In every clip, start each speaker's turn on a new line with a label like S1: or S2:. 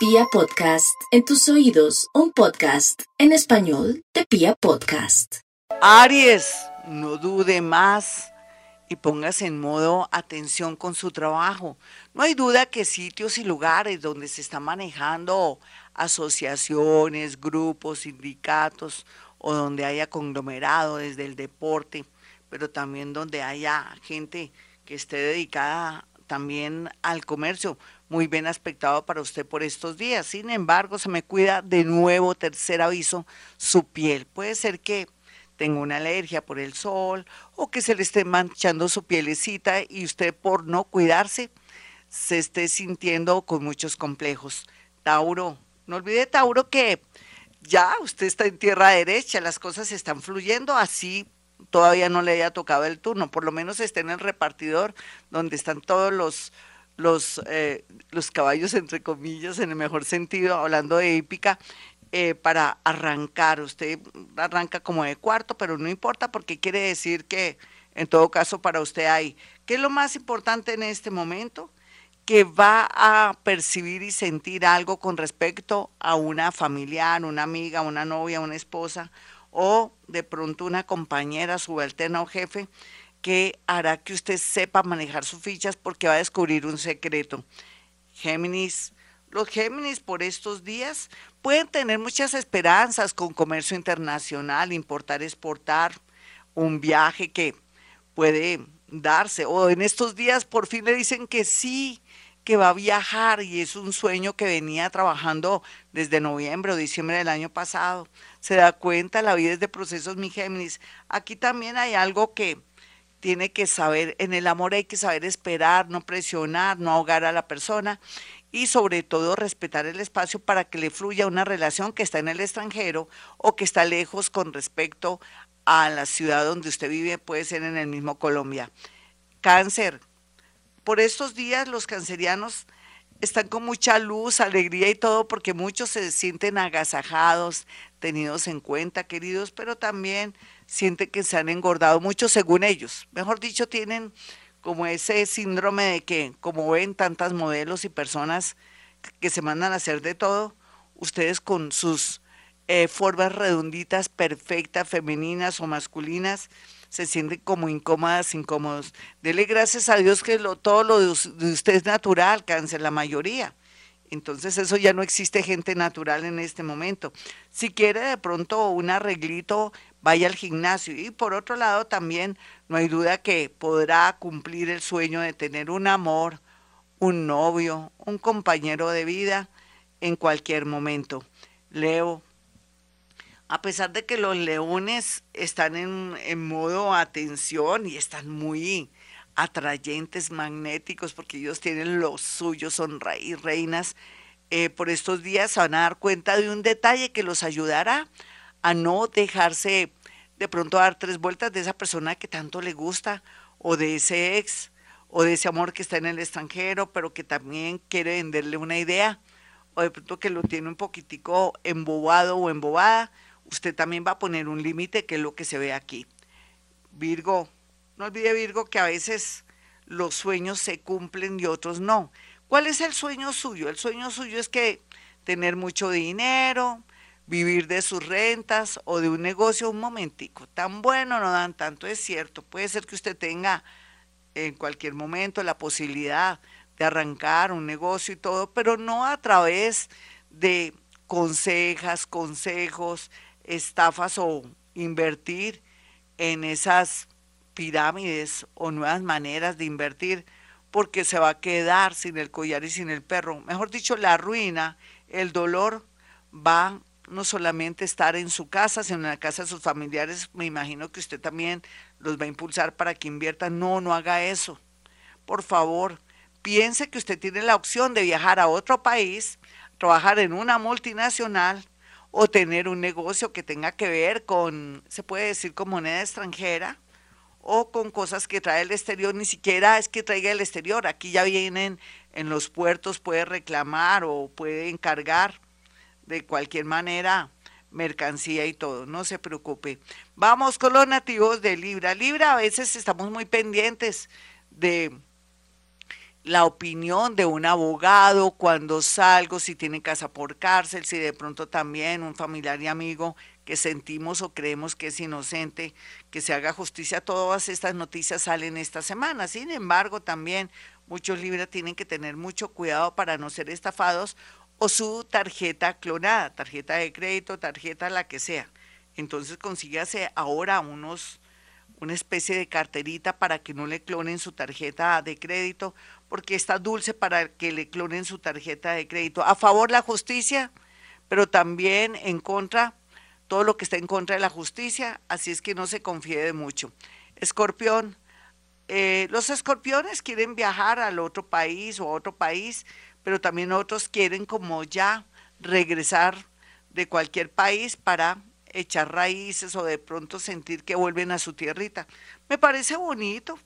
S1: Pia Podcast, en tus oídos, un podcast en español de Pia Podcast.
S2: Aries, no dude más y póngase en modo atención con su trabajo. No hay duda que sitios y lugares donde se están manejando asociaciones, grupos, sindicatos o donde haya conglomerado desde el deporte, pero también donde haya gente que esté dedicada también al comercio, muy bien aspectado para usted por estos días. Sin embargo, se me cuida de nuevo, tercer aviso, su piel. Puede ser que tenga una alergia por el sol o que se le esté manchando su pielecita y usted por no cuidarse se esté sintiendo con muchos complejos. Tauro, no olvide Tauro que ya usted está en tierra derecha, las cosas están fluyendo así todavía no le haya tocado el turno, por lo menos esté en el repartidor donde están todos los los, eh, los caballos, entre comillas, en el mejor sentido, hablando de épica, eh, para arrancar. Usted arranca como de cuarto, pero no importa porque quiere decir que en todo caso para usted hay. ¿Qué es lo más importante en este momento? Que va a percibir y sentir algo con respecto a una familiar, una amiga, una novia, una esposa o de pronto una compañera, subalterna o jefe que hará que usted sepa manejar sus fichas porque va a descubrir un secreto. Géminis, los Géminis por estos días pueden tener muchas esperanzas con comercio internacional, importar, exportar, un viaje que puede darse. O en estos días por fin le dicen que sí, que va a viajar y es un sueño que venía trabajando desde noviembre o diciembre del año pasado. Se da cuenta, la vida es de procesos, mi Géminis. Aquí también hay algo que tiene que saber, en el amor hay que saber esperar, no presionar, no ahogar a la persona y sobre todo respetar el espacio para que le fluya una relación que está en el extranjero o que está lejos con respecto a la ciudad donde usted vive, puede ser en el mismo Colombia. Cáncer. Por estos días los cancerianos están con mucha luz, alegría y todo, porque muchos se sienten agasajados, tenidos en cuenta, queridos, pero también sienten que se han engordado mucho según ellos. Mejor dicho, tienen como ese síndrome de que como ven tantas modelos y personas que se mandan a hacer de todo, ustedes con sus eh, formas redonditas, perfectas, femeninas o masculinas, se sienten como incómodas, incómodos. Dele gracias a Dios que lo, todo lo de, usted es natural, cáncer, la mayoría. Entonces eso ya no existe gente natural en este momento. Si quiere de pronto un arreglito, vaya al gimnasio. Y por otro lado también no hay duda que podrá cumplir el sueño de tener un amor, un novio, un compañero de vida en cualquier momento. Leo, a pesar de que los leones están en, en modo atención y están muy atrayentes, magnéticos, porque ellos tienen lo suyo, son rey, reinas. Eh, por estos días se van a dar cuenta de un detalle que los ayudará a no dejarse de pronto dar tres vueltas de esa persona que tanto le gusta, o de ese ex, o de ese amor que está en el extranjero, pero que también quiere venderle una idea, o de pronto que lo tiene un poquitico embobado o embobada, usted también va a poner un límite, que es lo que se ve aquí. Virgo, no olvide Virgo que a veces los sueños se cumplen y otros no. ¿Cuál es el sueño suyo? El sueño suyo es que tener mucho dinero, vivir de sus rentas o de un negocio un momentico. Tan bueno no dan tanto, es cierto. Puede ser que usted tenga en cualquier momento la posibilidad de arrancar un negocio y todo, pero no a través de consejas, consejos, estafas o invertir en esas pirámides o nuevas maneras de invertir porque se va a quedar sin el collar y sin el perro. Mejor dicho, la ruina, el dolor va no solamente estar en su casa, sino en la casa de sus familiares. Me imagino que usted también los va a impulsar para que inviertan. No, no haga eso. Por favor, piense que usted tiene la opción de viajar a otro país, trabajar en una multinacional o tener un negocio que tenga que ver con, se puede decir, con moneda extranjera o con cosas que trae el exterior, ni siquiera es que traiga el exterior, aquí ya vienen en los puertos, puede reclamar o puede encargar de cualquier manera mercancía y todo, no se preocupe. Vamos con los nativos de Libra. Libra a veces estamos muy pendientes de la opinión de un abogado cuando salgo, si tiene casa por cárcel, si de pronto también un familiar y amigo que sentimos o creemos que es inocente, que se haga justicia. Todas estas noticias salen esta semana. Sin embargo, también muchos libres tienen que tener mucho cuidado para no ser estafados o su tarjeta clonada, tarjeta de crédito, tarjeta la que sea. Entonces consígase ahora unos una especie de carterita para que no le clonen su tarjeta de crédito, porque está dulce para que le clonen su tarjeta de crédito. A favor la justicia, pero también en contra, todo lo que está en contra de la justicia, así es que no se confíe de mucho. Escorpión, eh, los escorpiones quieren viajar al otro país o a otro país, pero también otros quieren como ya regresar de cualquier país para echar raíces o de pronto sentir que vuelven a su tierrita. Me parece bonito,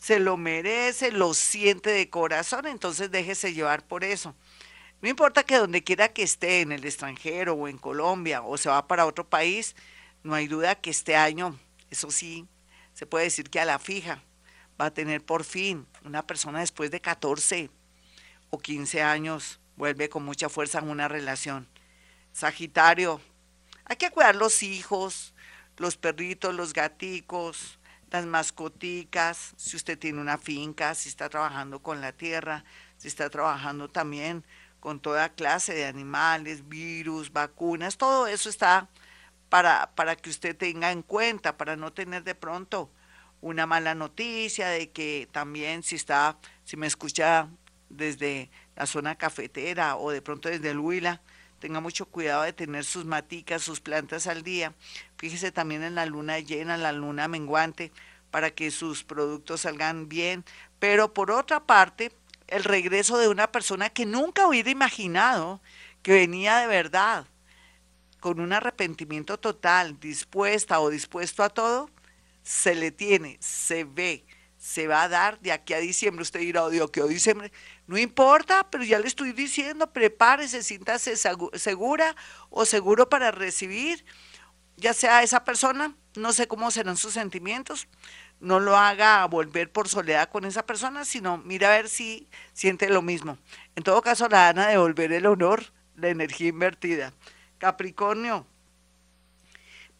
S2: se lo merece, lo siente de corazón, entonces déjese llevar por eso. No importa que donde quiera que esté, en el extranjero o en Colombia o se va para otro país, no hay duda que este año, eso sí, se puede decir que a la fija va a tener por fin una persona después de 14 o 15 años, vuelve con mucha fuerza en una relación. Sagitario, hay que cuidar los hijos, los perritos, los gaticos, las mascoticas, si usted tiene una finca, si está trabajando con la tierra, si está trabajando también con toda clase de animales, virus, vacunas, todo eso está para, para que usted tenga en cuenta, para no tener de pronto una mala noticia de que también si está, si me escucha desde la zona cafetera o de pronto desde el Huila, tenga mucho cuidado de tener sus maticas, sus plantas al día. Fíjese también en la luna llena, la luna menguante, para que sus productos salgan bien. Pero por otra parte, el regreso de una persona que nunca hubiera imaginado que venía de verdad, con un arrepentimiento total, dispuesta o dispuesto a todo, se le tiene, se ve, se va a dar de aquí a diciembre. Usted dirá, Dios, que diciembre. No importa, pero ya le estoy diciendo, prepárese, siéntase segura o seguro para recibir, ya sea esa persona, no sé cómo serán sus sentimientos, no lo haga volver por soledad con esa persona, sino mira a ver si siente lo mismo. En todo caso, la van a devolver el honor, la energía invertida. Capricornio.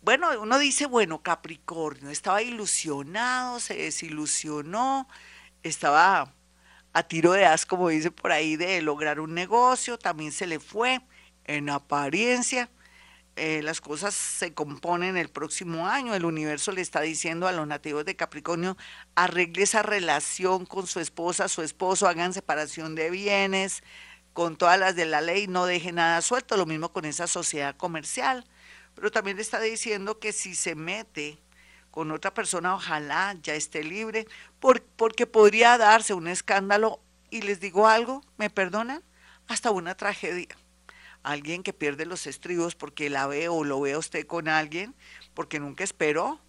S2: Bueno, uno dice, bueno, Capricornio, estaba ilusionado, se desilusionó, estaba a tiro de as, como dice por ahí, de lograr un negocio, también se le fue en apariencia. Eh, las cosas se componen el próximo año. El universo le está diciendo a los nativos de Capricornio, arregle esa relación con su esposa, su esposo, hagan separación de bienes, con todas las de la ley, no deje nada suelto. Lo mismo con esa sociedad comercial. Pero también le está diciendo que si se mete con otra persona, ojalá ya esté libre, porque podría darse un escándalo y les digo algo, ¿me perdonan? Hasta una tragedia. Alguien que pierde los estribos porque la ve o lo ve a usted con alguien, porque nunca esperó.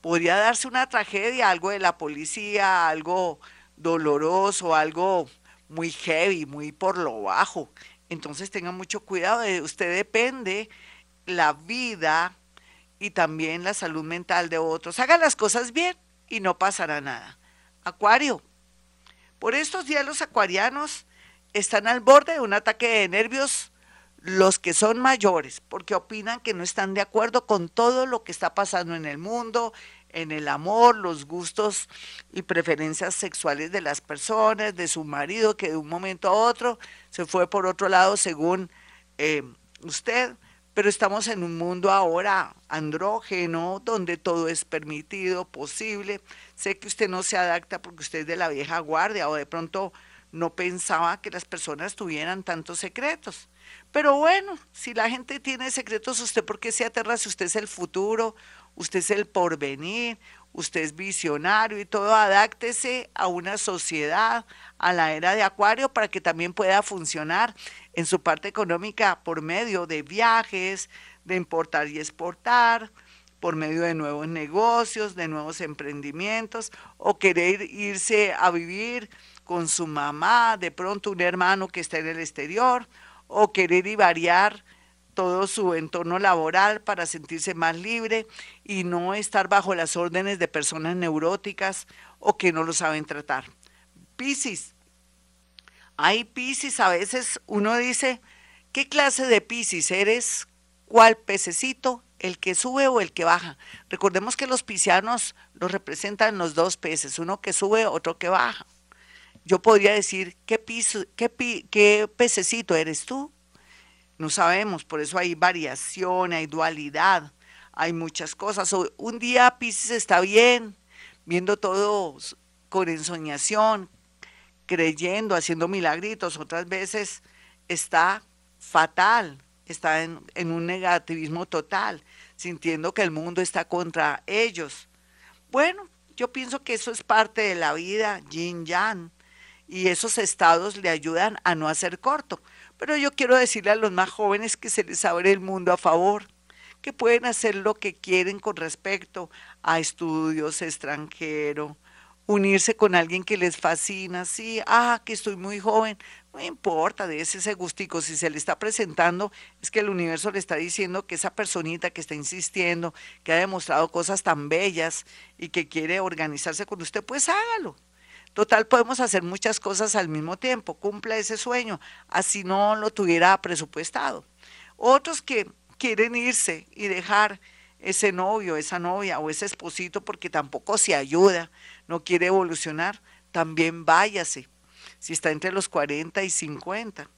S2: Podría darse una tragedia, algo de la policía, algo doloroso, algo muy heavy, muy por lo bajo. Entonces tenga mucho cuidado, de usted depende la vida y también la salud mental de otros. Haga las cosas bien y no pasará nada. Acuario. Por estos días los acuarianos están al borde de un ataque de nervios los que son mayores, porque opinan que no están de acuerdo con todo lo que está pasando en el mundo, en el amor, los gustos y preferencias sexuales de las personas, de su marido, que de un momento a otro se fue por otro lado según eh, usted pero estamos en un mundo ahora andrógeno, donde todo es permitido, posible. Sé que usted no se adapta porque usted es de la vieja guardia o de pronto no pensaba que las personas tuvieran tantos secretos. Pero bueno, si la gente tiene secretos, ¿usted por qué se aterra si usted es el futuro, usted es el porvenir, usted es visionario y todo? Adáctese a una sociedad, a la era de Acuario, para que también pueda funcionar en su parte económica por medio de viajes, de importar y exportar, por medio de nuevos negocios, de nuevos emprendimientos, o querer irse a vivir con su mamá, de pronto un hermano que está en el exterior, o querer y variar todo su entorno laboral para sentirse más libre y no estar bajo las órdenes de personas neuróticas o que no lo saben tratar. Piscis, Hay Piscis, a veces uno dice, ¿qué clase de Piscis eres? ¿Cuál pececito? ¿El que sube o el que baja? Recordemos que los piscianos los representan los dos peces, uno que sube, otro que baja. Yo podría decir, ¿qué, piso, qué, pececito eres tú? No sabemos, por eso hay variación, hay dualidad, hay muchas cosas. Un día Pisces está bien, viendo todo con ensoñación, creyendo, haciendo milagritos, otras veces está fatal, está en, en, un negativismo total, sintiendo que el mundo está contra ellos. Bueno, yo pienso que eso es parte de la vida, yin yang, y esos estados le ayudan a no hacer corto. Pero yo quiero decirle a los más jóvenes que se les abre el mundo a favor, que pueden hacer lo que quieren con respecto a estudios extranjero, unirse con alguien que les fascina, sí, ah, que estoy muy joven, no importa, de ese gustico, si se le está presentando, es que el universo le está diciendo que esa personita que está insistiendo, que ha demostrado cosas tan bellas y que quiere organizarse con usted, pues hágalo. Total, podemos hacer muchas cosas al mismo tiempo, cumpla ese sueño, así no lo tuviera presupuestado. Otros que quieren irse y dejar ese novio, esa novia o ese esposito porque tampoco se ayuda, no quiere evolucionar, también váyase, si está entre los 40 y 50.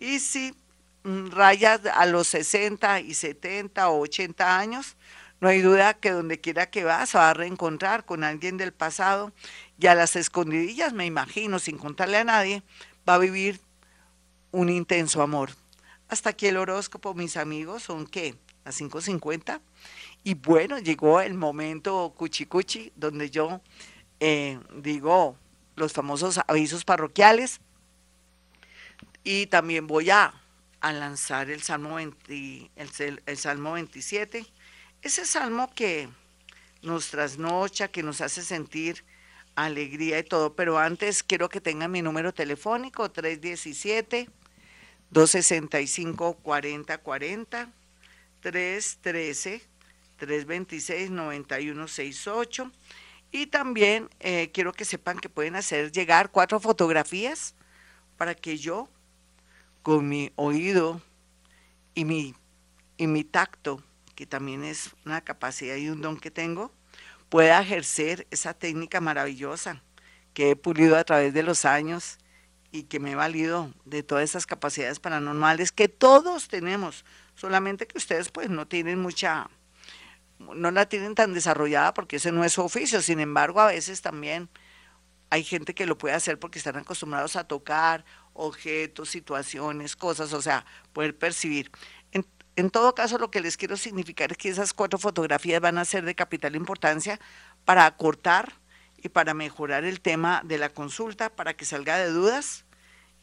S2: Y si raya a los 60 y 70 o 80 años, no hay duda que donde quiera que va se va a reencontrar con alguien del pasado y a las escondidillas, me imagino, sin contarle a nadie, va a vivir un intenso amor. Hasta aquí el horóscopo, mis amigos, son qué, las 5.50. Y bueno, llegó el momento cuchi cuchi, donde yo eh, digo los famosos avisos parroquiales. Y también voy a, lanzar el Salmo, el Salmo 27. Ese salmo que nos trasnocha, que nos hace sentir alegría y todo. Pero antes quiero que tengan mi número telefónico, 317. 265 4040 313 326 9168 y también eh, quiero que sepan que pueden hacer llegar cuatro fotografías para que yo, con mi oído y mi, y mi tacto, que también es una capacidad y un don que tengo, pueda ejercer esa técnica maravillosa que he pulido a través de los años y que me he valido de todas esas capacidades paranormales que todos tenemos, solamente que ustedes pues no tienen mucha no la tienen tan desarrollada porque ese no es su oficio. Sin embargo, a veces también hay gente que lo puede hacer porque están acostumbrados a tocar objetos, situaciones, cosas, o sea, poder percibir. En, todo caso, lo que les quiero significar es que esas cuatro fotografías van a ser de capital importancia para acortar y para mejorar el tema de la consulta, para que salga de dudas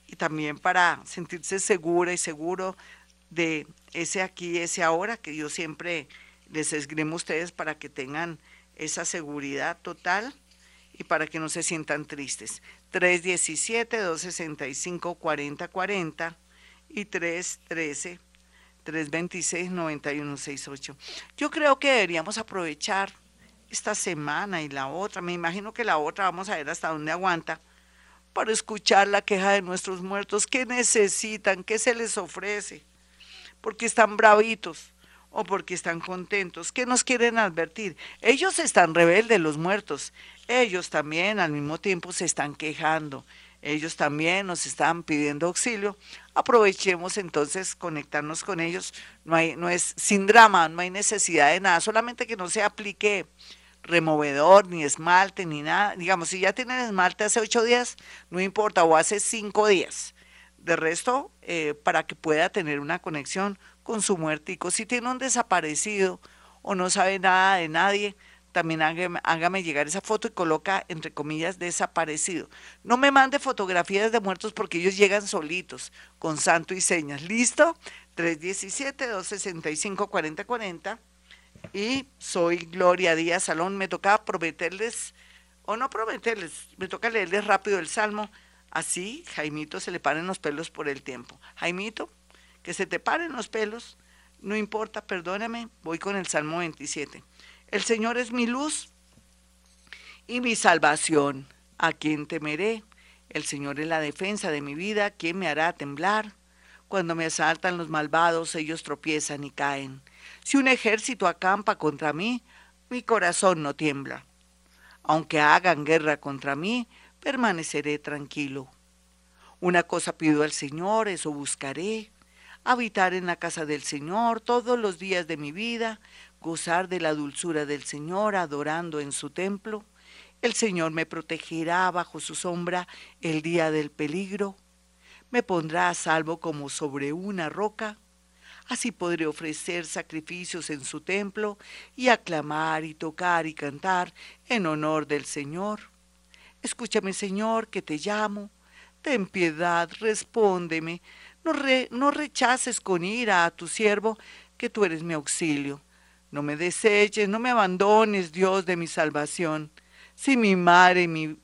S2: y también para sentirse segura y seguro de ese aquí, ese ahora, que yo siempre les esgrimo a ustedes para que tengan esa seguridad total y para que no se sientan tristes. 317-265-4040 y 313-326-9168. Yo creo que deberíamos aprovechar esta semana y la otra, me imagino que la otra vamos a ver hasta dónde aguanta, para escuchar la queja de nuestros muertos, qué necesitan, qué se les ofrece, porque están bravitos o porque están contentos. ¿Qué nos quieren advertir? Ellos están rebeldes, los muertos. Ellos también al mismo tiempo se están quejando. Ellos también nos están pidiendo auxilio. Aprovechemos entonces conectarnos con ellos. No, hay, no es sin drama, no hay necesidad de nada, solamente que no se aplique removedor, ni esmalte, ni nada. Digamos, si ya tienen esmalte hace ocho días, no importa, o hace cinco días. De resto, eh, para que pueda tener una conexión con su muertico. Si tiene un desaparecido o no sabe nada de nadie, también hágame, llegar esa foto y coloca entre comillas desaparecido. No me mande fotografías de muertos porque ellos llegan solitos, con santo y señas. ¿Listo? 317-265-4040. Y soy Gloria Díaz Salón. Me toca prometerles, o no prometerles, me toca leerles rápido el salmo. Así, Jaimito se le paren los pelos por el tiempo. Jaimito, que se te paren los pelos, no importa, perdóname, voy con el Salmo 27. El Señor es mi luz y mi salvación, a quien temeré. El Señor es la defensa de mi vida, ¿quién me hará temblar? Cuando me asaltan los malvados, ellos tropiezan y caen. Si un ejército acampa contra mí, mi corazón no tiembla. Aunque hagan guerra contra mí, permaneceré tranquilo. Una cosa pido al Señor, eso buscaré, habitar en la casa del Señor todos los días de mi vida, gozar de la dulzura del Señor, adorando en su templo. El Señor me protegerá bajo su sombra el día del peligro, me pondrá a salvo como sobre una roca. Así podré ofrecer sacrificios en su templo y aclamar y tocar y cantar en honor del Señor. Escúchame, Señor, que te llamo. Ten piedad, respóndeme. No, no rechaces con ira a tu siervo, que tú eres mi auxilio. No me deseches, no me abandones, Dios de mi salvación. Si mi madre, mi,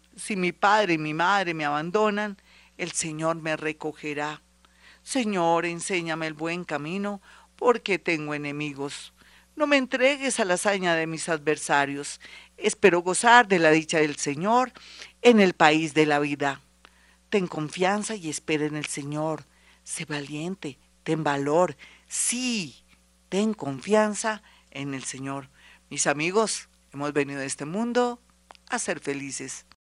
S2: padre y mi madre me abandonan, el Señor me recogerá. Señor, enséñame el buen camino, porque tengo enemigos. No me entregues a la hazaña de mis adversarios. Espero gozar de la dicha del Señor en el país de la vida. Ten confianza y espera en el Señor. Sé valiente, ten valor. Sí, ten confianza en el Señor. Mis amigos, hemos venido a este mundo a ser felices.